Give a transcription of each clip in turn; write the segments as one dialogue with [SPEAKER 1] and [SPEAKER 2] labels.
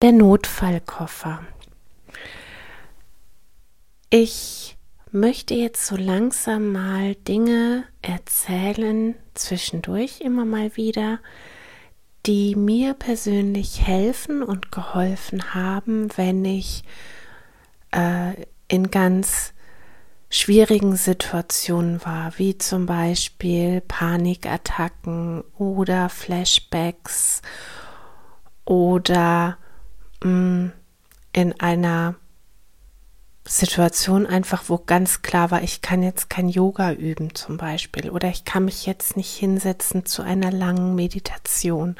[SPEAKER 1] Der Notfallkoffer. Ich möchte jetzt so langsam mal Dinge erzählen, zwischendurch immer mal wieder, die mir persönlich helfen und geholfen haben, wenn ich äh, in ganz schwierigen Situationen war, wie zum Beispiel Panikattacken oder Flashbacks oder Mm, in einer Situation einfach, wo ganz klar war, ich kann jetzt kein Yoga üben zum Beispiel oder ich kann mich jetzt nicht hinsetzen zu einer langen Meditation.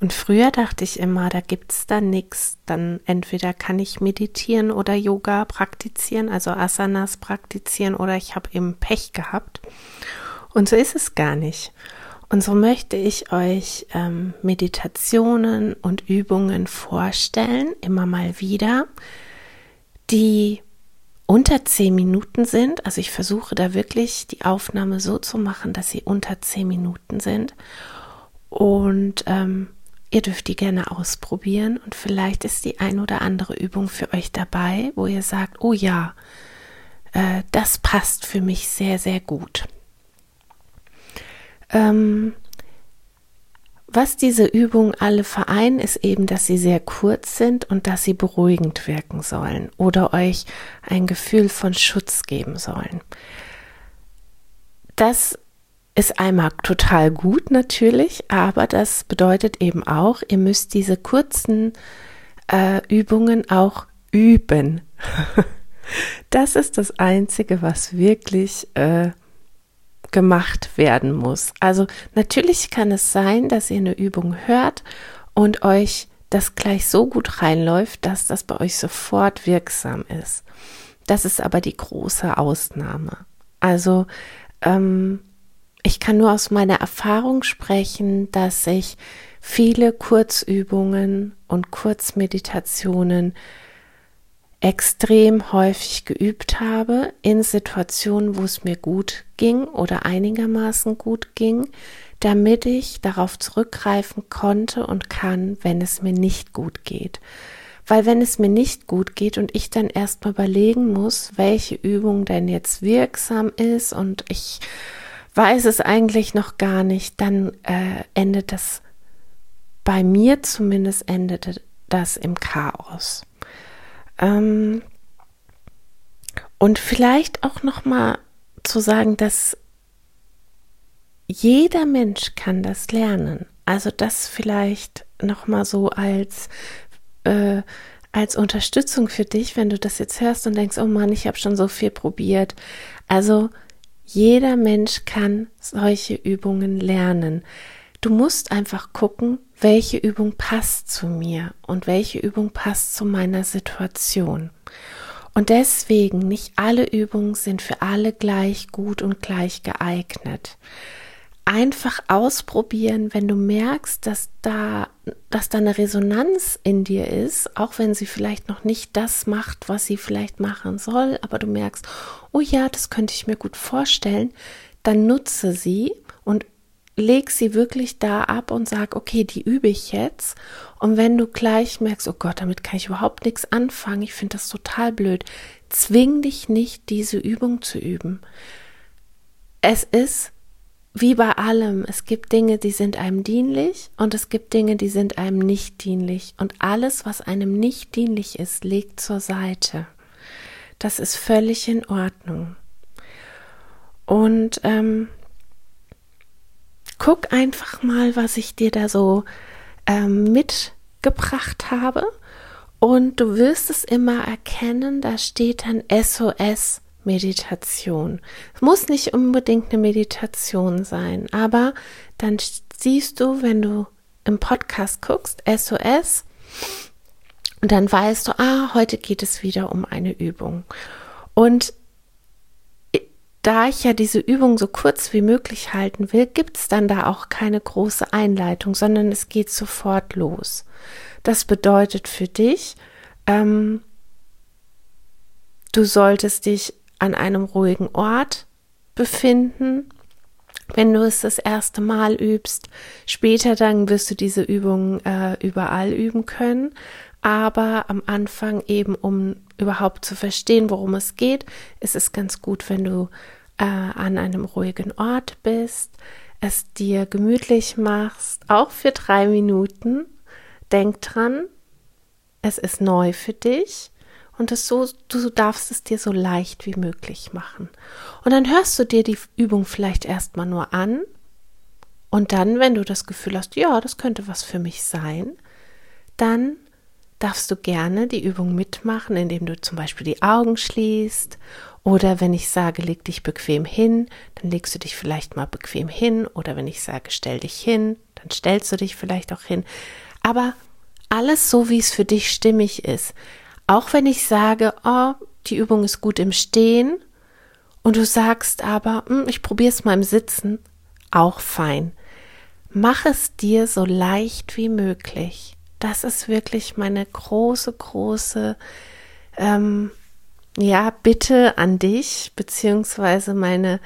[SPEAKER 1] Und früher dachte ich immer, da gibt es dann nichts. Dann entweder kann ich meditieren oder Yoga praktizieren, also Asanas praktizieren oder ich habe eben Pech gehabt. Und so ist es gar nicht. Und so möchte ich euch ähm, Meditationen und Übungen vorstellen, immer mal wieder, die unter zehn Minuten sind. Also ich versuche da wirklich die Aufnahme so zu machen, dass sie unter zehn Minuten sind. Und ähm, ihr dürft die gerne ausprobieren und vielleicht ist die ein oder andere Übung für euch dabei, wo ihr sagt, oh ja, äh, das passt für mich sehr, sehr gut. Ähm, was diese Übungen alle vereinen, ist eben, dass sie sehr kurz sind und dass sie beruhigend wirken sollen oder euch ein Gefühl von Schutz geben sollen. Das ist einmal total gut natürlich, aber das bedeutet eben auch, ihr müsst diese kurzen äh, Übungen auch üben. das ist das Einzige, was wirklich äh, gemacht werden muss. Also natürlich kann es sein, dass ihr eine Übung hört und euch das gleich so gut reinläuft, dass das bei euch sofort wirksam ist. Das ist aber die große Ausnahme. Also ähm, ich kann nur aus meiner Erfahrung sprechen, dass ich viele Kurzübungen und Kurzmeditationen extrem häufig geübt habe in Situationen, wo es mir gut ging oder einigermaßen gut ging, damit ich darauf zurückgreifen konnte und kann, wenn es mir nicht gut geht. Weil wenn es mir nicht gut geht und ich dann erstmal überlegen muss, welche Übung denn jetzt wirksam ist und ich weiß es eigentlich noch gar nicht, dann äh, endet das bei mir zumindest endete das im Chaos. Ähm, und vielleicht auch noch mal zu sagen, dass jeder Mensch kann das lernen. Also das vielleicht noch mal so als äh, als Unterstützung für dich, wenn du das jetzt hörst und denkst, oh Mann, ich habe schon so viel probiert. Also jeder Mensch kann solche Übungen lernen. Du musst einfach gucken, welche Übung passt zu mir und welche Übung passt zu meiner Situation. Und deswegen nicht alle Übungen sind für alle gleich gut und gleich geeignet. Einfach ausprobieren, wenn du merkst, dass da, dass da eine Resonanz in dir ist, auch wenn sie vielleicht noch nicht das macht, was sie vielleicht machen soll, aber du merkst, oh ja, das könnte ich mir gut vorstellen, dann nutze sie und leg sie wirklich da ab und sag, okay, die übe ich jetzt. Und wenn du gleich merkst, oh Gott, damit kann ich überhaupt nichts anfangen, ich finde das total blöd, zwing dich nicht, diese Übung zu üben. Es ist wie bei allem, es gibt Dinge, die sind einem dienlich und es gibt Dinge, die sind einem nicht dienlich. Und alles, was einem nicht dienlich ist, legt zur Seite. Das ist völlig in Ordnung. Und ähm, guck einfach mal, was ich dir da so ähm, mitgebracht habe. Und du wirst es immer erkennen, da steht dann SOS Meditation. Es muss nicht unbedingt eine Meditation sein, aber dann siehst du, wenn du im Podcast guckst, SOS, und dann weißt du, ah, heute geht es wieder um eine Übung. Und da ich ja diese Übung so kurz wie möglich halten will, gibt es dann da auch keine große Einleitung, sondern es geht sofort los. Das bedeutet für dich, ähm, du solltest dich an einem ruhigen Ort befinden, wenn du es das erste Mal übst. Später dann wirst du diese Übung äh, überall üben können. Aber am Anfang eben, um überhaupt zu verstehen, worum es geht, ist es ganz gut, wenn du äh, an einem ruhigen Ort bist, es dir gemütlich machst, auch für drei Minuten. Denk dran, es ist neu für dich und es so, du darfst es dir so leicht wie möglich machen. Und dann hörst du dir die Übung vielleicht erstmal nur an und dann, wenn du das Gefühl hast, ja, das könnte was für mich sein, dann darfst du gerne die Übung mitmachen, indem du zum Beispiel die Augen schließt oder wenn ich sage, leg dich bequem hin, dann legst du dich vielleicht mal bequem hin oder wenn ich sage, stell dich hin, dann stellst du dich vielleicht auch hin. Aber alles so, wie es für dich stimmig ist. Auch wenn ich sage, oh, die Übung ist gut im Stehen und du sagst aber, hm, ich probiere es mal im Sitzen, auch fein. Mach es dir so leicht wie möglich. Das ist wirklich meine große, große, ähm, ja, Bitte an dich, beziehungsweise meine,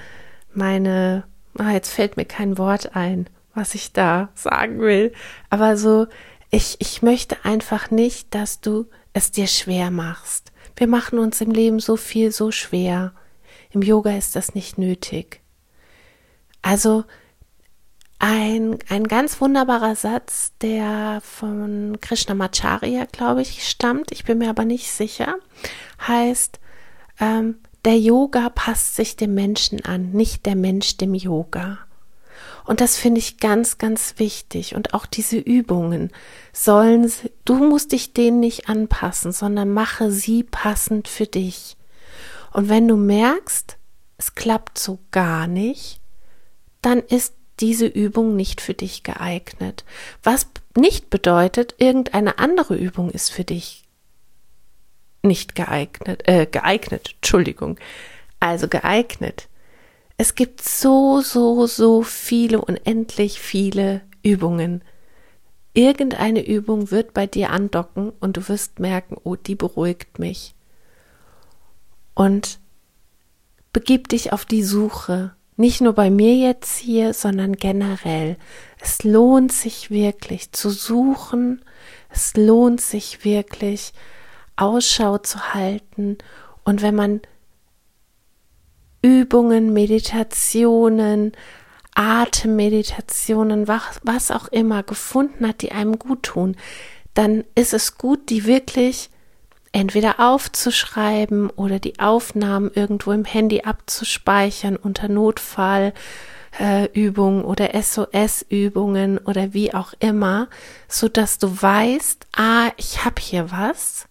[SPEAKER 1] meine, ah, jetzt fällt mir kein Wort ein, was ich da sagen will, aber so, ich, ich möchte einfach nicht, dass du es dir schwer machst. Wir machen uns im Leben so viel so schwer. Im Yoga ist das nicht nötig. Also ein, ein ganz wunderbarer Satz, der von Krishnamacharya, glaube ich, stammt, ich bin mir aber nicht sicher, heißt, ähm, der Yoga passt sich dem Menschen an, nicht der Mensch dem Yoga. Und das finde ich ganz, ganz wichtig. Und auch diese Übungen sollen, du musst dich denen nicht anpassen, sondern mache sie passend für dich. Und wenn du merkst, es klappt so gar nicht, dann ist diese Übung nicht für dich geeignet. Was nicht bedeutet, irgendeine andere Übung ist für dich nicht geeignet, äh, geeignet, Entschuldigung. Also geeignet. Es gibt so, so, so viele, unendlich viele Übungen. Irgendeine Übung wird bei dir andocken und du wirst merken, oh, die beruhigt mich. Und begib dich auf die Suche. Nicht nur bei mir jetzt hier, sondern generell. Es lohnt sich wirklich zu suchen. Es lohnt sich wirklich Ausschau zu halten. Und wenn man Übungen, Meditationen, Atemmeditationen, was, auch immer gefunden hat, die einem gut tun, dann ist es gut, die wirklich entweder aufzuschreiben oder die Aufnahmen irgendwo im Handy abzuspeichern unter Notfallübungen äh, oder SOS-Übungen oder wie auch immer, so dass du weißt, ah, ich habe hier was,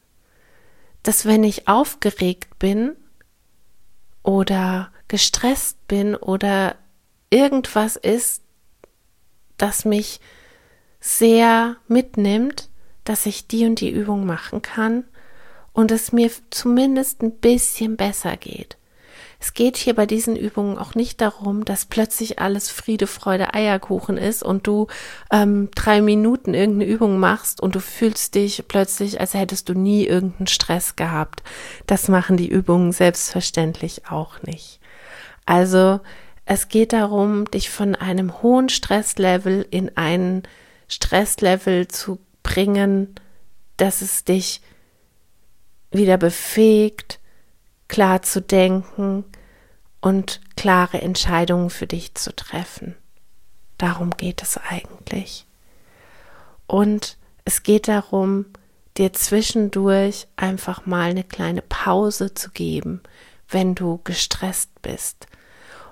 [SPEAKER 1] dass wenn ich aufgeregt bin, oder gestresst bin oder irgendwas ist, das mich sehr mitnimmt, dass ich die und die Übung machen kann und es mir zumindest ein bisschen besser geht. Es geht hier bei diesen Übungen auch nicht darum, dass plötzlich alles Friede, Freude, Eierkuchen ist und du ähm, drei Minuten irgendeine Übung machst und du fühlst dich plötzlich, als hättest du nie irgendeinen Stress gehabt. Das machen die Übungen selbstverständlich auch nicht. Also es geht darum, dich von einem hohen Stresslevel in ein Stresslevel zu bringen, dass es dich wieder befähigt, klar zu denken und klare Entscheidungen für dich zu treffen. Darum geht es eigentlich. Und es geht darum, dir zwischendurch einfach mal eine kleine Pause zu geben, wenn du gestresst bist.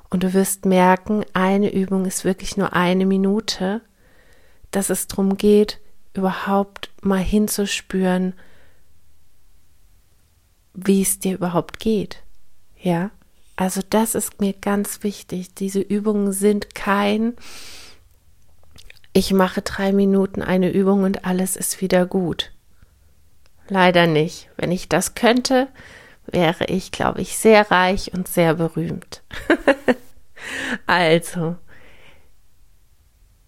[SPEAKER 1] Und du wirst merken, eine Übung ist wirklich nur eine Minute, dass es darum geht, überhaupt mal hinzuspüren, wie es dir überhaupt geht. Ja, also das ist mir ganz wichtig. Diese Übungen sind kein, ich mache drei Minuten eine Übung und alles ist wieder gut. Leider nicht. Wenn ich das könnte, wäre ich, glaube ich, sehr reich und sehr berühmt. also,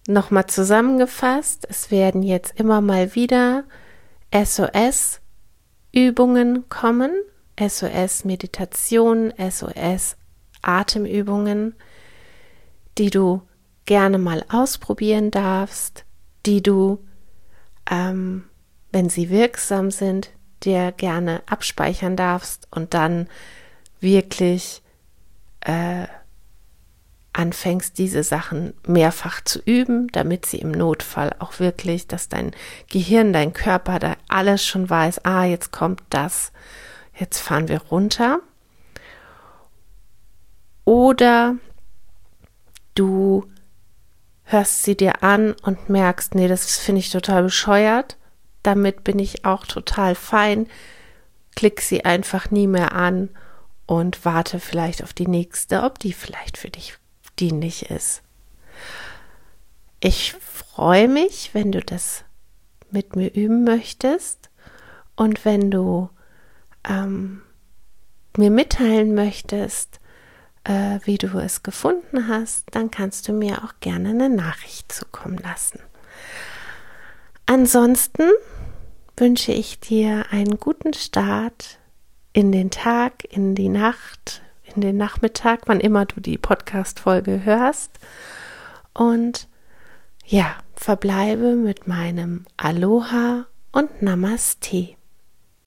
[SPEAKER 1] nochmal zusammengefasst, es werden jetzt immer mal wieder SOS Übungen kommen, SOS Meditation, SOS Atemübungen, die du gerne mal ausprobieren darfst, die du, ähm, wenn sie wirksam sind, dir gerne abspeichern darfst und dann wirklich äh, anfängst, diese Sachen mehrfach zu üben, damit sie im Notfall auch wirklich, dass dein Gehirn, dein Körper da alles schon weiß, ah, jetzt kommt das, jetzt fahren wir runter. Oder du hörst sie dir an und merkst, nee, das finde ich total bescheuert, damit bin ich auch total fein, klick sie einfach nie mehr an und warte vielleicht auf die nächste, ob die vielleicht für dich dienlich ist. Ich freue mich, wenn du das mit mir üben möchtest und wenn du ähm, mir mitteilen möchtest, äh, wie du es gefunden hast, dann kannst du mir auch gerne eine Nachricht zukommen lassen. Ansonsten wünsche ich dir einen guten Start in den Tag, in die Nacht, in den Nachmittag, wann immer du die Podcast-Folge hörst. Und ja, verbleibe mit meinem Aloha und Namaste.